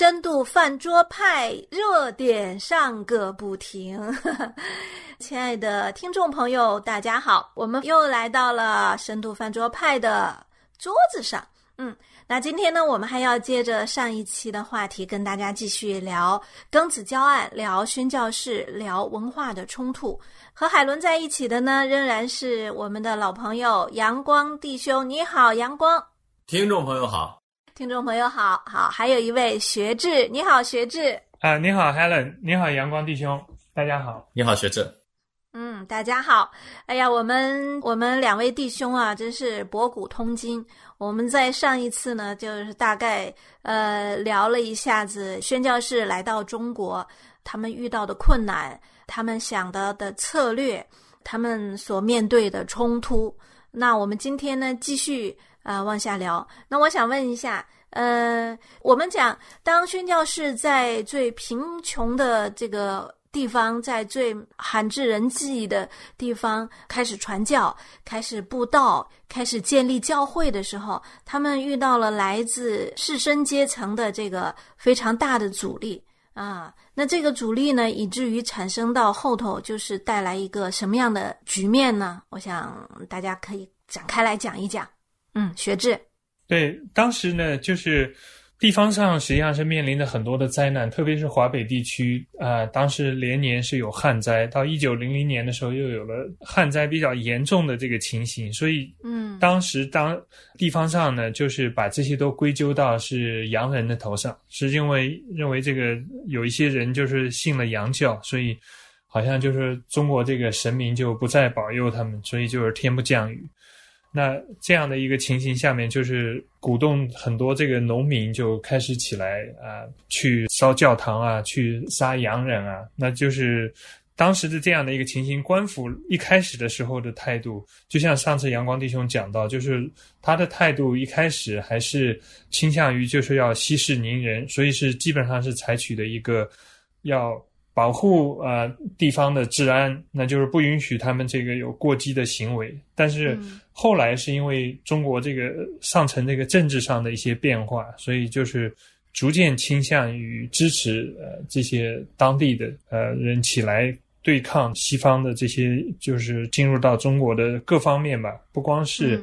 深度饭桌派热点上个不停。亲爱的听众朋友，大家好，我们又来到了深度饭桌派的桌子上。嗯，那今天呢，我们还要接着上一期的话题，跟大家继续聊庚子教案，聊宣教士，聊文化的冲突。和海伦在一起的呢，仍然是我们的老朋友阳光弟兄。你好，阳光。听众朋友好，听众朋友好，好，还有一位学智，你好，学智。啊，你好，Helen，你好，阳光弟兄，大家好，你好，学智。嗯，大家好。哎呀，我们我们两位弟兄啊，真是博古通今。我们在上一次呢，就是大概呃聊了一下子宣教士来到中国，他们遇到的困难，他们想到的策略，他们所面对的冲突。那我们今天呢，继续。啊，往下聊。那我想问一下，呃，我们讲，当宣教士在最贫穷的这个地方，在最罕至人迹的地方开始传教、开始布道、开始建立教会的时候，他们遇到了来自士绅阶层的这个非常大的阻力啊。那这个阻力呢，以至于产生到后头，就是带来一个什么样的局面呢？我想大家可以展开来讲一讲。嗯，学制。对，当时呢，就是地方上实际上是面临着很多的灾难，特别是华北地区啊，当时连年是有旱灾，到一九零零年的时候又有了旱灾比较严重的这个情形，所以，嗯，当时当地方上呢，就是把这些都归咎到是洋人的头上，是因为认为这个有一些人就是信了洋教，所以好像就是中国这个神明就不再保佑他们，所以就是天不降雨。那这样的一个情形下面，就是鼓动很多这个农民就开始起来啊，去烧教堂啊，去杀洋人啊。那就是当时的这样的一个情形。官府一开始的时候的态度，就像上次阳光弟兄讲到，就是他的态度一开始还是倾向于就是要息事宁人，所以是基本上是采取的一个要。保护呃地方的治安，那就是不允许他们这个有过激的行为。但是后来是因为中国这个上层这个政治上的一些变化，所以就是逐渐倾向于支持呃这些当地的呃人起来对抗西方的这些，就是进入到中国的各方面吧，不光是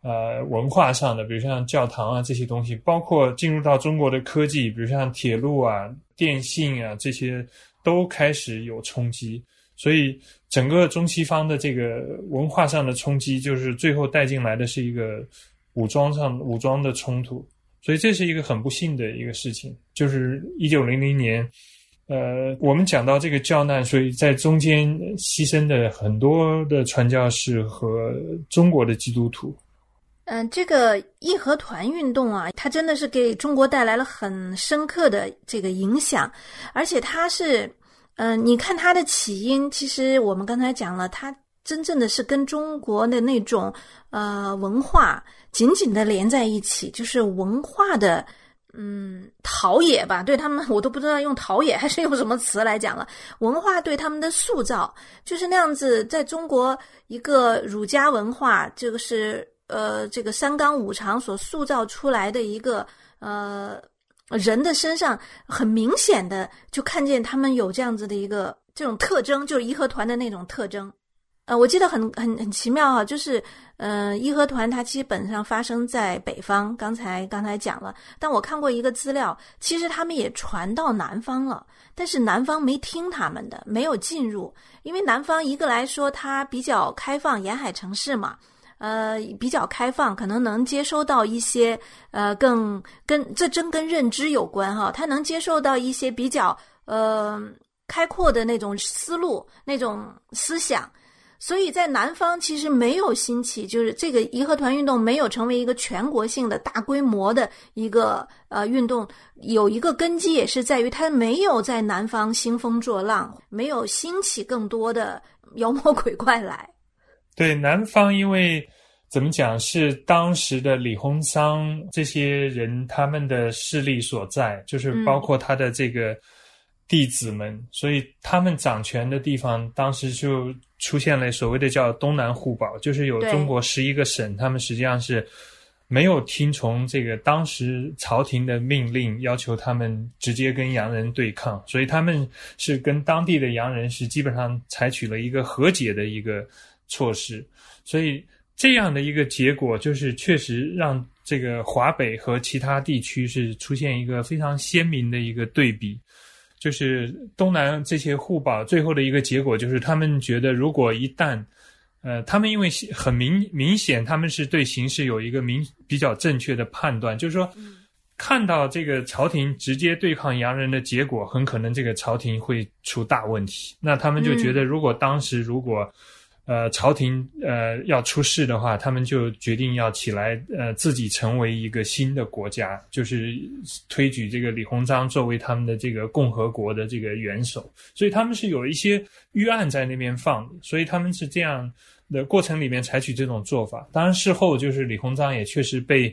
呃文化上的，比如像教堂啊这些东西，包括进入到中国的科技，比如像铁路啊、电信啊这些。都开始有冲击，所以整个中西方的这个文化上的冲击，就是最后带进来的是一个武装上武装的冲突，所以这是一个很不幸的一个事情。就是一九零零年，呃，我们讲到这个教难，所以在中间牺牲的很多的传教士和中国的基督徒。嗯，这个义和团运动啊，它真的是给中国带来了很深刻的这个影响，而且它是，嗯，你看它的起因，其实我们刚才讲了，它真正的是跟中国的那种呃文化紧紧的连在一起，就是文化的嗯陶冶吧，对他们 我都不知道用陶冶还是用什么词来讲了，文化对他们的塑造就是那样子，在中国一个儒家文化，这个是。呃，这个三纲五常所塑造出来的一个呃人的身上，很明显的就看见他们有这样子的一个这种特征，就是义和团的那种特征。呃，我记得很很很奇妙哈，就是呃义和团它基本上发生在北方，刚才刚才讲了，但我看过一个资料，其实他们也传到南方了，但是南方没听他们的，没有进入，因为南方一个来说它比较开放，沿海城市嘛。呃，比较开放，可能能接收到一些呃，更跟这真跟认知有关哈。他能接受到一些比较呃开阔的那种思路、那种思想，所以在南方其实没有兴起，就是这个义和团运动没有成为一个全国性的大规模的一个呃运动。有一个根基也是在于它没有在南方兴风作浪，没有兴起更多的妖魔鬼怪来。对南方，因为怎么讲是当时的李鸿章这些人他们的势力所在，就是包括他的这个弟子们，所以他们掌权的地方，当时就出现了所谓的叫东南互保，就是有中国十一个省，他们实际上是没有听从这个当时朝廷的命令，要求他们直接跟洋人对抗，所以他们是跟当地的洋人是基本上采取了一个和解的一个措施，所以这样的一个结果就是确实让这个华北和其他地区是出现一个非常鲜明的一个对比。就是东南这些互保，最后的一个结果就是他们觉得，如果一旦，呃，他们因为很明明显，他们是对形势有一个明比较正确的判断，就是说，看到这个朝廷直接对抗洋人的结果，很可能这个朝廷会出大问题。那他们就觉得，如果当时如果。呃，朝廷呃要出事的话，他们就决定要起来，呃，自己成为一个新的国家，就是推举这个李鸿章作为他们的这个共和国的这个元首。所以他们是有一些预案在那边放，所以他们是这样的过程里面采取这种做法。当然事后就是李鸿章也确实被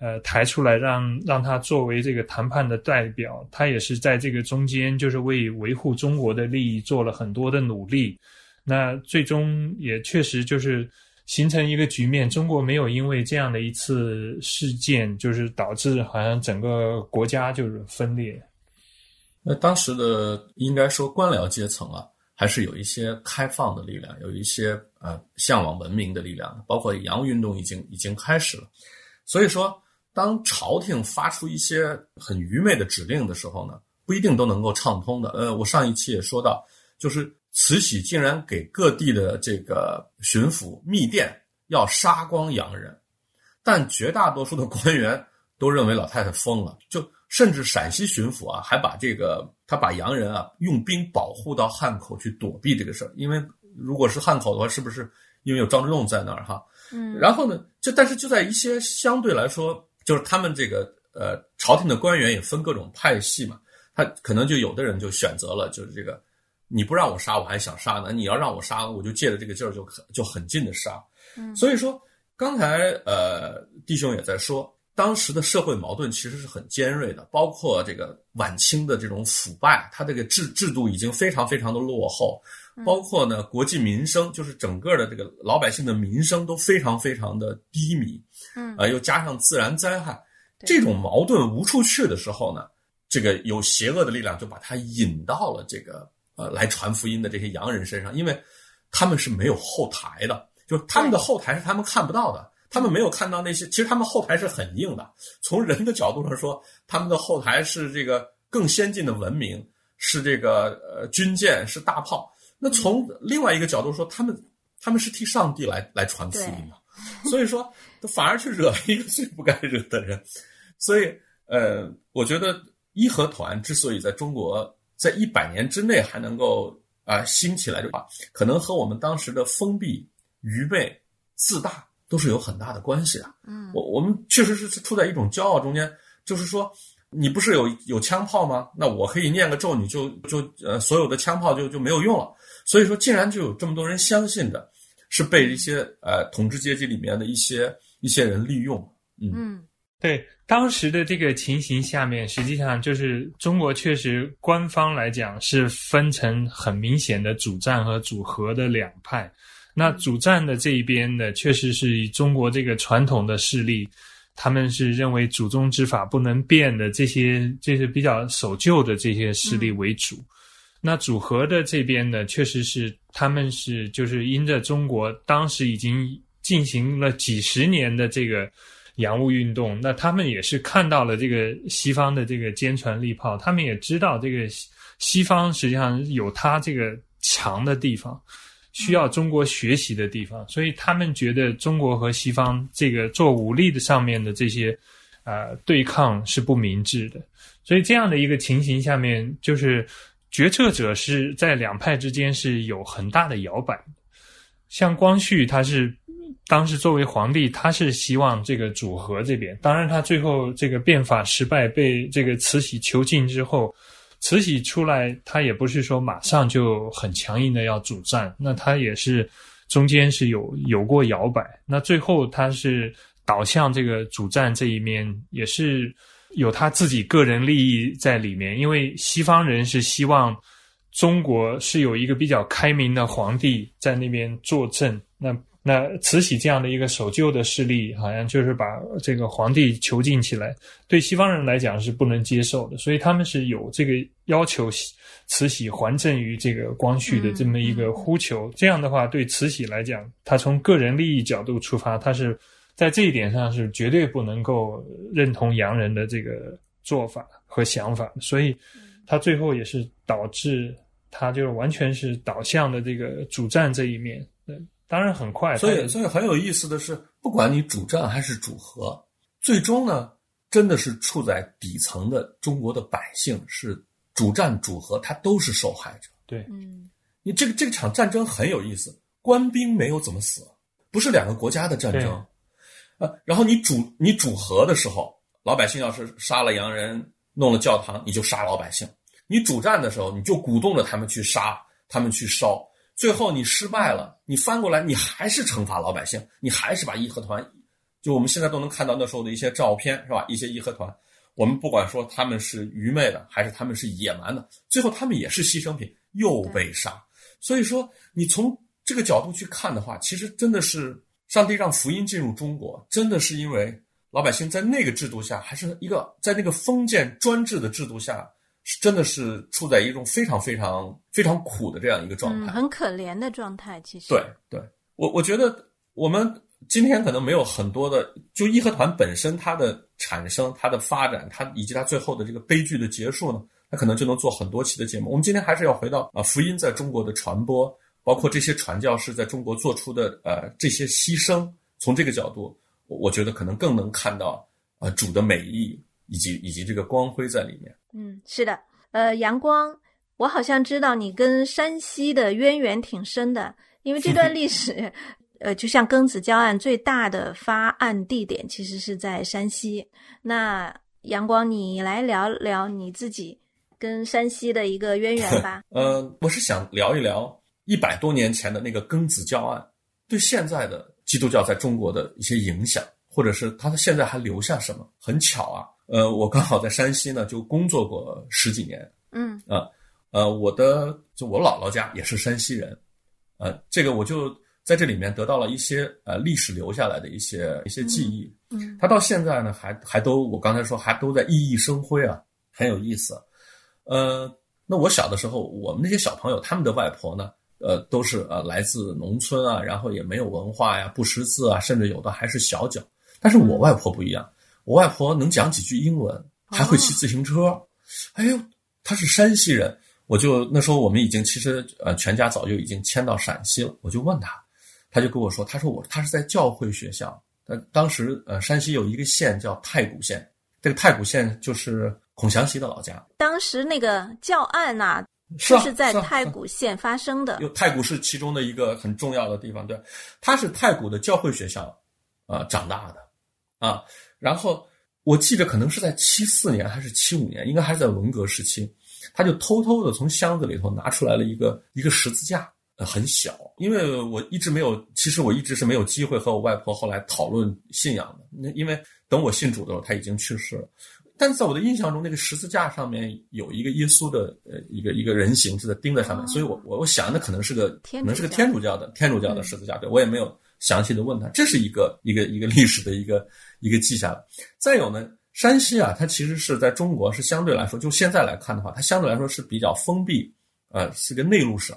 呃抬出来，让让他作为这个谈判的代表，他也是在这个中间就是为维护中国的利益做了很多的努力。那最终也确实就是形成一个局面，中国没有因为这样的一次事件，就是导致好像整个国家就是分裂。那当时的应该说官僚阶层啊，还是有一些开放的力量，有一些呃向往文明的力量，包括洋务运动已经已经开始了。所以说，当朝廷发出一些很愚昧的指令的时候呢，不一定都能够畅通的。呃，我上一期也说到，就是。慈禧竟然给各地的这个巡抚密电，要杀光洋人，但绝大多数的官员都认为老太太疯了，就甚至陕西巡抚啊，还把这个他把洋人啊用兵保护到汉口去躲避这个事儿，因为如果是汉口的话，是不是因为有张之洞在那儿哈？嗯，然后呢，就但是就在一些相对来说，就是他们这个呃朝廷的官员也分各种派系嘛，他可能就有的人就选择了就是这个。你不让我杀，我还想杀呢。你要让我杀，我就借着这个劲儿就很就很近的杀。嗯，所以说刚才呃弟兄也在说，当时的社会矛盾其实是很尖锐的，包括这个晚清的这种腐败，它这个制制度已经非常非常的落后，包括呢国计民生，就是整个的这个老百姓的民生都非常非常的低迷。嗯，啊，又加上自然灾害，这种矛盾无处去的时候呢，这个有邪恶的力量就把它引到了这个。呃，来传福音的这些洋人身上，因为他们是没有后台的，就是他们的后台是他们看不到的，他们没有看到那些，其实他们后台是很硬的。从人的角度上说，他们的后台是这个更先进的文明，是这个呃军舰，是大炮。那从另外一个角度说，他们他们是替上帝来来传福音的，所以说反而去惹了一个最不该惹的人。所以呃，我觉得义和团之所以在中国。在一百年之内还能够啊兴起来的话，可能和我们当时的封闭、愚昧、自大都是有很大的关系的。嗯，我我们确实是处在一种骄傲中间，就是说，你不是有有枪炮吗？那我可以念个咒，你就就呃所有的枪炮就就没有用了。所以说，竟然就有这么多人相信的，是被一些呃统治阶级里面的一些一些人利用。嗯。对当时的这个情形下面，实际上就是中国确实官方来讲是分成很明显的主战和主和的两派。那主战的这一边呢，确实是以中国这个传统的势力，他们是认为祖宗之法不能变的这些，这些比较守旧的这些势力为主。那主和的这边呢，确实是他们是就是因着中国当时已经进行了几十年的这个。洋务运动，那他们也是看到了这个西方的这个坚船利炮，他们也知道这个西方实际上有它这个强的地方，需要中国学习的地方，所以他们觉得中国和西方这个做武力的上面的这些呃对抗是不明智的，所以这样的一个情形下面，就是决策者是在两派之间是有很大的摇摆，像光绪他是。当时作为皇帝，他是希望这个主和这边。当然，他最后这个变法失败，被这个慈禧囚禁之后，慈禧出来，他也不是说马上就很强硬的要主战，那他也是中间是有有过摇摆。那最后他是导向这个主战这一面，也是有他自己个人利益在里面。因为西方人是希望中国是有一个比较开明的皇帝在那边坐镇，那。那慈禧这样的一个守旧的势力，好像就是把这个皇帝囚禁起来，对西方人来讲是不能接受的，所以他们是有这个要求慈禧还政于这个光绪的这么一个呼求。这样的话，对慈禧来讲，他从个人利益角度出发，他是在这一点上是绝对不能够认同洋人的这个做法和想法，所以他最后也是导致他就是完全是导向的这个主战这一面。当然很快，所以所以很有意思的是，不管你主战还是主和，最终呢，真的是处在底层的中国的百姓是主战主和，他都是受害者。对，嗯，你这个这场战争很有意思，官兵没有怎么死，不是两个国家的战争，啊，然后你主你主和的时候，老百姓要是杀了洋人，弄了教堂，你就杀老百姓；你主战的时候，你就鼓动着他们去杀，他们去烧。最后你失败了，你翻过来，你还是惩罚老百姓，你还是把义和团，就我们现在都能看到那时候的一些照片，是吧？一些义和团，我们不管说他们是愚昧的，还是他们是野蛮的，最后他们也是牺牲品，又被杀。所以说，你从这个角度去看的话，其实真的是上帝让福音进入中国，真的是因为老百姓在那个制度下，还是一个在那个封建专制的制度下。真的是处在一种非常非常非常苦的这样一个状态，很可怜的状态。其实，对对，我我觉得我们今天可能没有很多的，就义和团本身它的产生、它的发展、它以及它最后的这个悲剧的结束呢，它可能就能做很多期的节目。我们今天还是要回到啊，福音在中国的传播，包括这些传教士在中国做出的呃这些牺牲，从这个角度，我觉得可能更能看到啊主的美意。以及以及这个光辉在里面。嗯，是的，呃，阳光，我好像知道你跟山西的渊源挺深的，因为这段历史，呃，就像庚子教案最大的发案地点其实是在山西。那阳光，你来聊聊你自己跟山西的一个渊源吧。呃，我是想聊一聊一百多年前的那个庚子教案对现在的基督教在中国的一些影响，或者是它现在还留下什么？很巧啊。呃，我刚好在山西呢，就工作过十几年。嗯啊，呃，我的就我姥姥家也是山西人，呃，这个我就在这里面得到了一些呃历史留下来的一些一些记忆。嗯，他到现在呢，还还都我刚才说还都在熠熠生辉啊，很有意思。呃，那我小的时候，我们那些小朋友，他们的外婆呢，呃，都是呃来自农村啊，然后也没有文化呀，不识字啊，甚至有的还是小脚。但是我外婆不一样。我外婆能讲几句英文，还会骑自行车。哎呦，她是山西人，我就那时候我们已经其实呃全家早就已经迁到陕西了。我就问他，他就跟我说，他说我他是在教会学校。呃，当时呃山西有一个县叫太谷县，这个太谷县就是孔祥熙的老家。当时那个教案呐，是是在太谷县发生的。有太谷是其中的一个很重要的地方，对，他是太谷的教会学校啊长大的啊。然后我记得可能是在七四年还是七五年，应该还是在文革时期，他就偷偷的从箱子里头拿出来了一个一个十字架，呃，很小。因为我一直没有，其实我一直是没有机会和我外婆后来讨论信仰的。那因为等我信主的时候，他已经去世了。但是在我的印象中，那个十字架上面有一个耶稣的呃一个一个人形是在钉在上面，所以我我我想那可能是个可能是个天主教的天主教的十字架，对我也没有。详细的问他，这是一个一个一个历史的一个一个记下来。再有呢，山西啊，它其实是在中国是相对来说，就现在来看的话，它相对来说是比较封闭，呃，是个内陆省。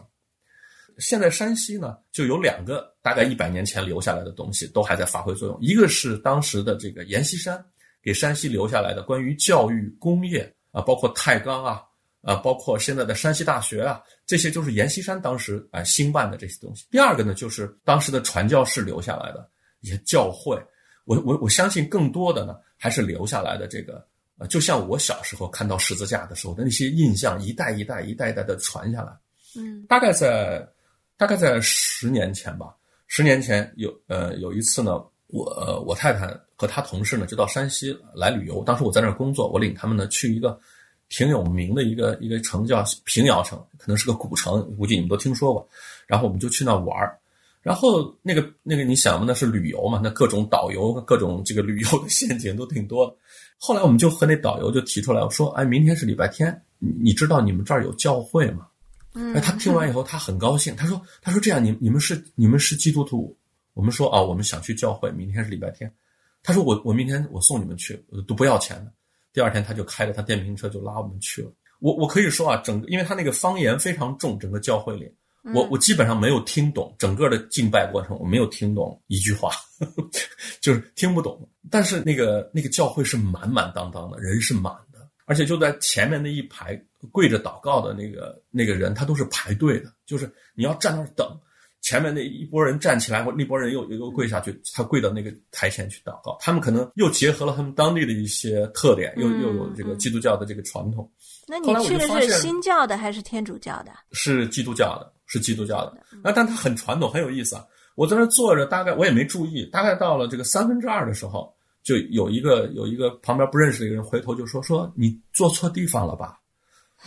现在山西呢，就有两个大概一百年前留下来的东西都还在发挥作用，一个是当时的这个阎锡山给山西留下来的关于教育、工业啊，包括太钢啊。啊，包括现在的山西大学啊，这些就是阎锡山当时啊兴办的这些东西。第二个呢，就是当时的传教士留下来的一些教会。我我我相信更多的呢，还是留下来的这个，呃，就像我小时候看到十字架的时候的那些印象，一代一代一代一代的传下来。嗯，大概在大概在十年前吧，十年前有呃有一次呢，我我太太和她同事呢就到山西来旅游，当时我在那儿工作，我领他们呢去一个。挺有名的一个一个城叫平遥城，可能是个古城，估计你们都听说过。然后我们就去那玩儿，然后那个那个你想嘛，那是旅游嘛，那各种导游、各种这个旅游的陷阱都挺多的。后来我们就和那导游就提出来，我说：“哎，明天是礼拜天，你知道你们这儿有教会吗？”嗯，哎，他听完以后他很高兴，他说：“他说这样，你你们是你们是基督徒，我们说啊，我们想去教会，明天是礼拜天。他说我我明天我送你们去，都不要钱的。第二天他就开着他电瓶车就拉我们去了。我我可以说啊，整个因为他那个方言非常重，整个教会里，我我基本上没有听懂整个的敬拜过程，我没有听懂一句话，就是听不懂。但是那个那个教会是满满当当的，人是满的，而且就在前面那一排跪着祷告的那个那个人，他都是排队的，就是你要站那儿等。前面那一波人站起来，或那波人又又跪下去，他跪到那个台前去祷告。他们可能又结合了他们当地的一些特点，又又有这个基督教的这个传统。那你去的是新教的还是天主教的？是基督教的，是基督教的。那但它很传统，很有意思啊。我在那坐着，大概我也没注意，大概到了这个三分之二的时候，就有一个有一个旁边不认识的一个人回头就说：“说你坐错地方了吧？”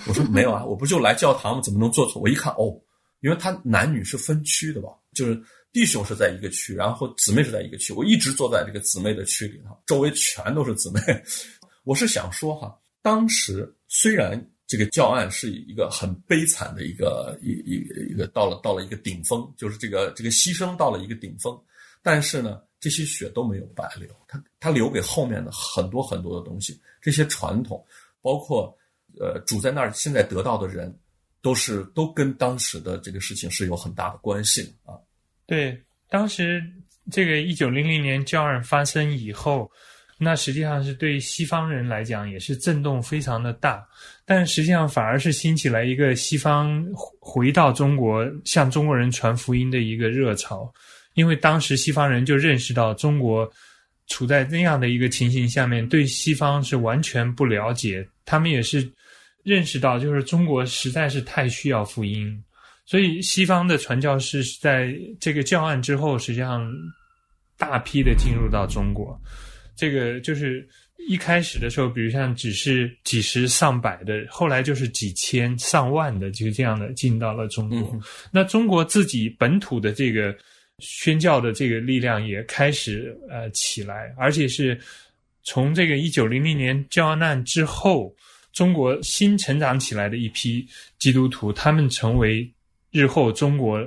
我说：“没有啊，我不就来教堂吗？怎么能坐错？”我一看，哦。因为他男女是分区的吧，就是弟兄是在一个区，然后姊妹是在一个区。我一直坐在这个姊妹的区里头，周围全都是姊妹。我是想说哈，当时虽然这个教案是一个很悲惨的一个一一一个到了到了一个顶峰，就是这个这个牺牲到了一个顶峰，但是呢，这些血都没有白流，他他留给后面的很多很多的东西，这些传统，包括呃主在那儿现在得到的人。都是都跟当时的这个事情是有很大的关系的啊。对，当时这个一九零零年教案发生以后，那实际上是对西方人来讲也是震动非常的大，但实际上反而是兴起来一个西方回到中国向中国人传福音的一个热潮，因为当时西方人就认识到中国处在那样的一个情形下面，对西方是完全不了解，他们也是。认识到，就是中国实在是太需要福音，所以西方的传教士在这个教案之后，实际上大批的进入到中国。这个就是一开始的时候，比如像只是几十上百的，后来就是几千上万的，就这样的进到了中国。那中国自己本土的这个宣教的这个力量也开始呃起来，而且是从这个一九零零年教案之后。中国新成长起来的一批基督徒，他们成为日后中国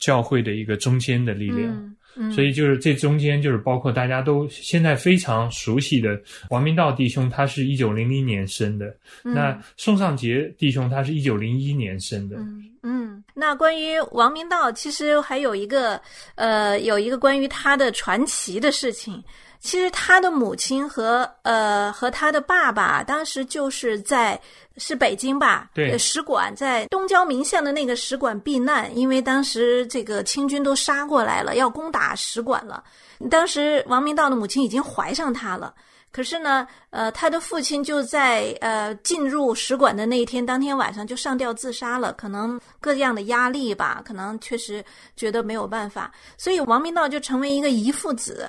教会的一个中间的力量。所以，就是这中间就是包括大家都现在非常熟悉的王明道弟兄，他是一九零零年生的；那宋尚杰弟兄，他是一九零一年生的。嗯，那关于王明道，其实还有一个呃，有一个关于他的传奇的事情。其实他的母亲和呃和他的爸爸当时就是在是北京吧，对，使馆在东交民巷的那个使馆避难，因为当时这个清军都杀过来了，要攻打使馆了。当时王明道的母亲已经怀上他了，可是呢，呃，他的父亲就在呃进入使馆的那一天当天晚上就上吊自杀了，可能各样的压力吧，可能确实觉得没有办法，所以王明道就成为一个遗腹子。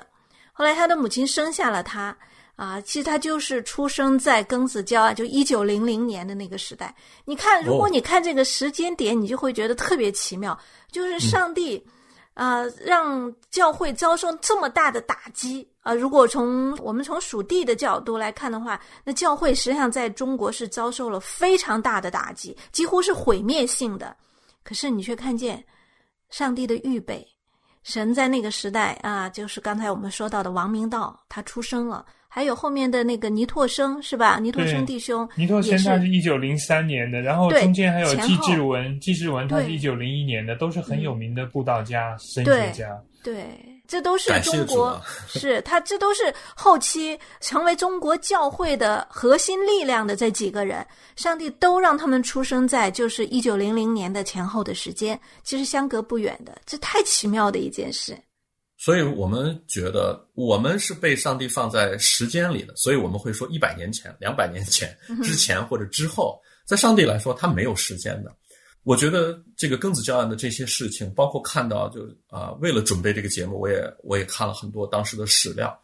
后来他的母亲生下了他，啊，其实他就是出生在庚子交啊，就一九零零年的那个时代。你看，如果你看这个时间点，你就会觉得特别奇妙，就是上帝，啊，让教会遭受这么大的打击啊。如果从我们从属地的角度来看的话，那教会实际上在中国是遭受了非常大的打击，几乎是毁灭性的。可是你却看见上帝的预备。神在那个时代啊，就是刚才我们说到的王明道，他出生了；还有后面的那个尼拓生，是吧？尼拓生弟兄，尼拓生他是一九零三年的，然后中间还有纪志文，纪志文他是一九零一年的，都是很有名的布道家、神学家。对。这都是中国，是他，这都是后期成为中国教会的核心力量的这几个人，上帝都让他们出生在就是一九零零年的前后的时间，其实相隔不远的，这太奇妙的一件事。所以我们觉得我们是被上帝放在时间里的，所以我们会说一百年前、两百年前、之前或者之后，在上帝来说，他没有时间的。我觉得这个庚子教案的这些事情，包括看到，就啊，为了准备这个节目，我也我也看了很多当时的史料，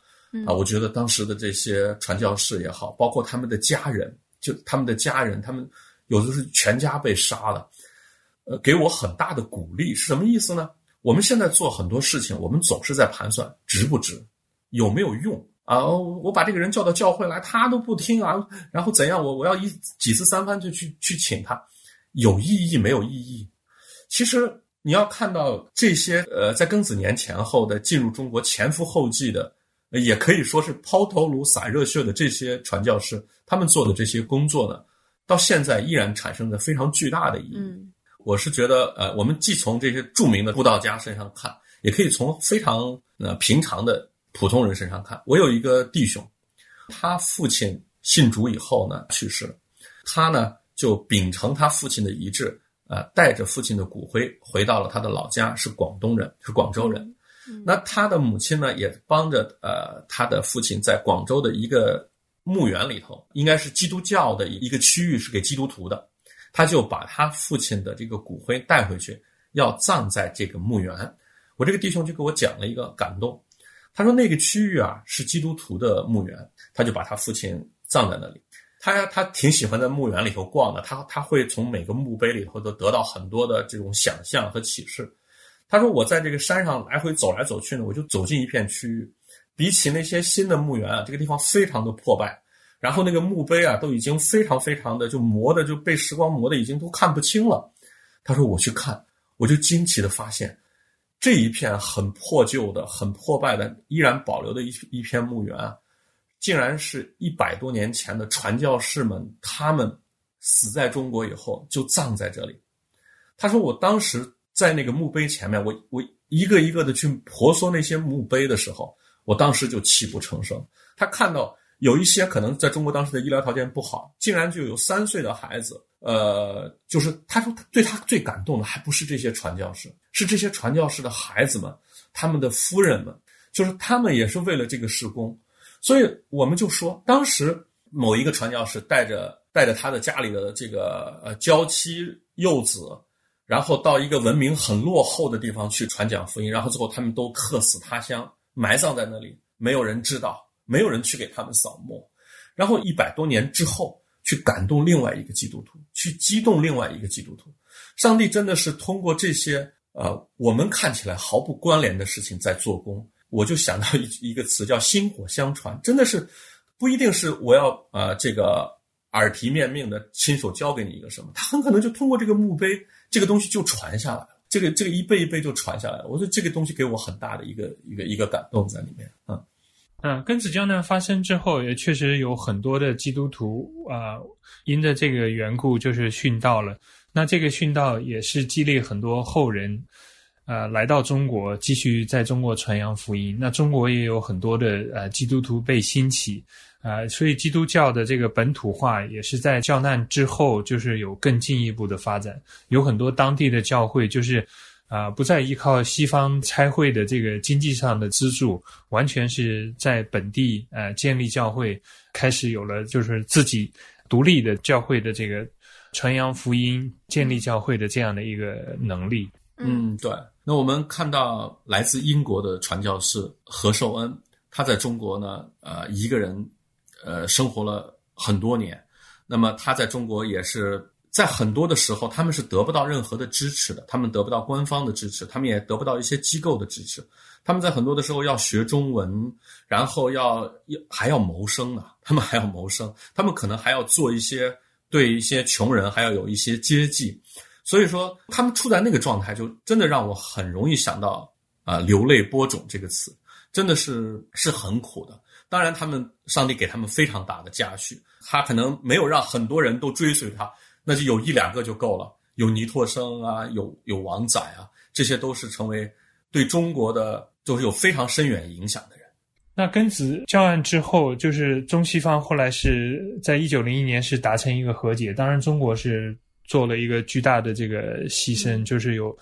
啊，我觉得当时的这些传教士也好，包括他们的家人，就他们的家人，他们有的是全家被杀了，呃，给我很大的鼓励。是什么意思呢？我们现在做很多事情，我们总是在盘算值不值，有没有用啊？我把这个人叫到教会来，他都不听啊，然后怎样？我我要一几次三番就去去请他。有意义没有意义？其实你要看到这些呃，在庚子年前后的进入中国前赴后继的，也可以说是抛头颅洒热血的这些传教士，他们做的这些工作呢，到现在依然产生着非常巨大的意义。我是觉得，呃，我们既从这些著名的布道家身上看，也可以从非常呃平常的普通人身上看。我有一个弟兄，他父亲信主以后呢去世了，他呢就秉承他父亲的遗志，呃，带着父亲的骨灰回到了他的老家，是广东人，是广州人。那他的母亲呢也帮着呃他的父亲在广州的一个墓园里头，应该是基督教的一个区域，是给基督徒的。他就把他父亲的这个骨灰带回去，要葬在这个墓园。我这个弟兄就给我讲了一个感动，他说那个区域啊是基督徒的墓园，他就把他父亲葬在那里。他他挺喜欢在墓园里头逛的，他他会从每个墓碑里头都得到很多的这种想象和启示。他说我在这个山上来回走来走去呢，我就走进一片区域，比起那些新的墓园啊，这个地方非常的破败。然后那个墓碑啊，都已经非常非常的就磨的就被时光磨的已经都看不清了。他说我去看，我就惊奇的发现，这一片很破旧的、很破败的、依然保留的一一片墓园啊，竟然是一百多年前的传教士们他们死在中国以后就葬在这里。他说我当时在那个墓碑前面，我我一个一个的去婆娑那些墓碑的时候，我当时就泣不成声。他看到。有一些可能在中国当时的医疗条件不好，竟然就有三岁的孩子，呃，就是他说他对他最感动的还不是这些传教士，是这些传教士的孩子们，他们的夫人们，就是他们也是为了这个事工，所以我们就说，当时某一个传教士带着带着他的家里的这个呃娇妻幼子，然后到一个文明很落后的地方去传讲福音，然后最后他们都客死他乡，埋葬在那里，没有人知道。没有人去给他们扫墓，然后一百多年之后去感动另外一个基督徒，去激动另外一个基督徒。上帝真的是通过这些呃我们看起来毫不关联的事情在做工。我就想到一一个词叫“薪火相传”，真的是不一定是我要呃这个耳提面命的亲手教给你一个什么，他很可能就通过这个墓碑这个东西就传下来了，这个这个一辈一辈就传下来了。我说这个东西给我很大的一个一个一个感动在里面啊。嗯，庚子教难发生之后，也确实有很多的基督徒啊，因着这个缘故，就是殉道了。那这个殉道也是激励很多后人，呃，来到中国继续在中国传扬福音。那中国也有很多的呃基督徒被兴起，啊，所以基督教的这个本土化也是在教难之后，就是有更进一步的发展。有很多当地的教会就是。啊，不再依靠西方差会的这个经济上的资助，完全是在本地呃建立教会，开始有了就是自己独立的教会的这个传扬福音、建立教会的这样的一个能力。嗯，对。那我们看到来自英国的传教士何寿恩，他在中国呢，呃，一个人，呃，生活了很多年。那么他在中国也是。在很多的时候，他们是得不到任何的支持的，他们得不到官方的支持，他们也得不到一些机构的支持。他们在很多的时候要学中文，然后要要还要谋生呢，他们还要谋生，他们可能还要做一些对一些穷人还要有一些接济。所以说，他们处在那个状态，就真的让我很容易想到啊，流泪播种这个词，真的是是很苦的。当然，他们上帝给他们非常大的嘉许，他可能没有让很多人都追随他。那就有一两个就够了，有尼托生啊，有有王仔啊，这些都是成为对中国的都是有非常深远影响的人。那庚子教案之后，就是中西方后来是在一九零一年是达成一个和解，当然中国是做了一个巨大的这个牺牲，就是有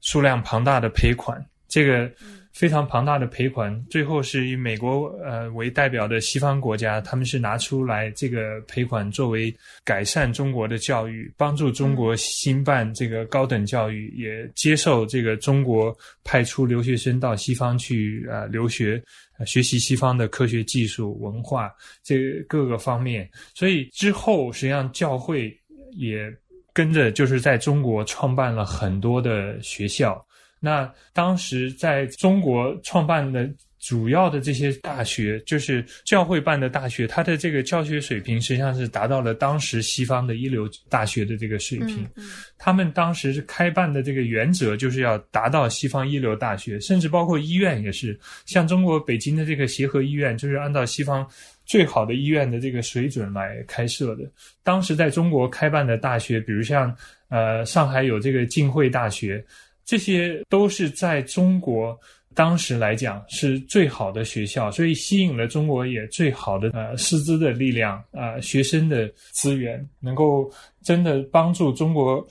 数量庞大的赔款，这个。非常庞大的赔款，最后是以美国呃为代表的西方国家，他们是拿出来这个赔款作为改善中国的教育，帮助中国兴办这个高等教育，也接受这个中国派出留学生到西方去啊留学，学习西方的科学技术文化这各个方面。所以之后实际上教会也跟着就是在中国创办了很多的学校。那当时在中国创办的主要的这些大学，就是教会办的大学，它的这个教学水平实际上是达到了当时西方的一流大学的这个水平。他们当时开办的这个原则就是要达到西方一流大学，甚至包括医院也是，像中国北京的这个协和医院，就是按照西方最好的医院的这个水准来开设的。当时在中国开办的大学，比如像呃上海有这个浸会大学，这些都是在中国。当时来讲是最好的学校，所以吸引了中国也最好的呃师资的力量啊，学生的资源，能够真的帮助中国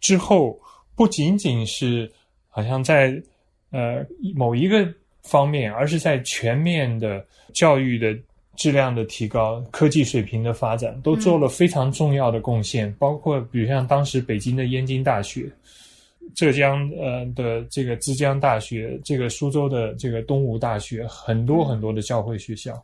之后不仅仅是好像在呃某一个方面，而是在全面的教育的质量的提高、科技水平的发展，都做了非常重要的贡献。包括比如像当时北京的燕京大学。浙江呃的这个之江大学，这个苏州的这个东吴大学，很多很多的教会学校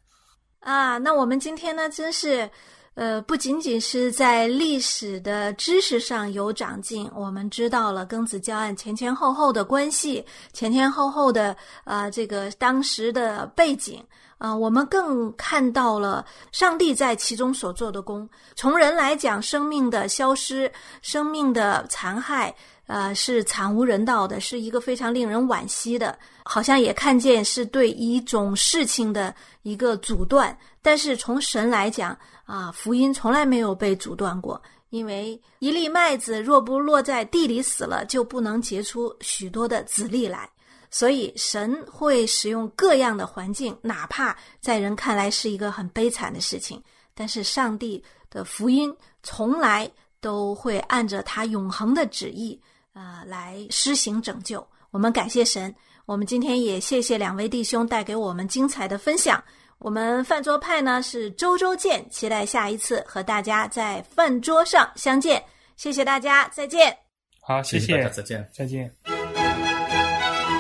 啊。那我们今天呢，真是呃，不仅仅是在历史的知识上有长进，我们知道了庚子教案前前后后的关系，前前后后的啊这个当时的背景啊，我们更看到了上帝在其中所做的功。从人来讲，生命的消失，生命的残害。呃，是惨无人道的，是一个非常令人惋惜的，好像也看见是对一种事情的一个阻断。但是从神来讲啊，福音从来没有被阻断过，因为一粒麦子若不落在地里死了，就不能结出许多的籽粒来。所以神会使用各样的环境，哪怕在人看来是一个很悲惨的事情，但是上帝的福音从来都会按着他永恒的旨意。啊，来施行拯救，我们感谢神。我们今天也谢谢两位弟兄带给我们精彩的分享。我们饭桌派呢是周周见，期待下一次和大家在饭桌上相见。谢谢大家，再见。好，谢谢，再见，再见。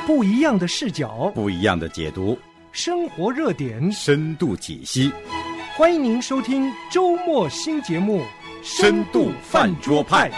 不一样的视角，不一样的解读，生活热点，深度解析。欢迎您收听周末新节目《深度饭桌派》。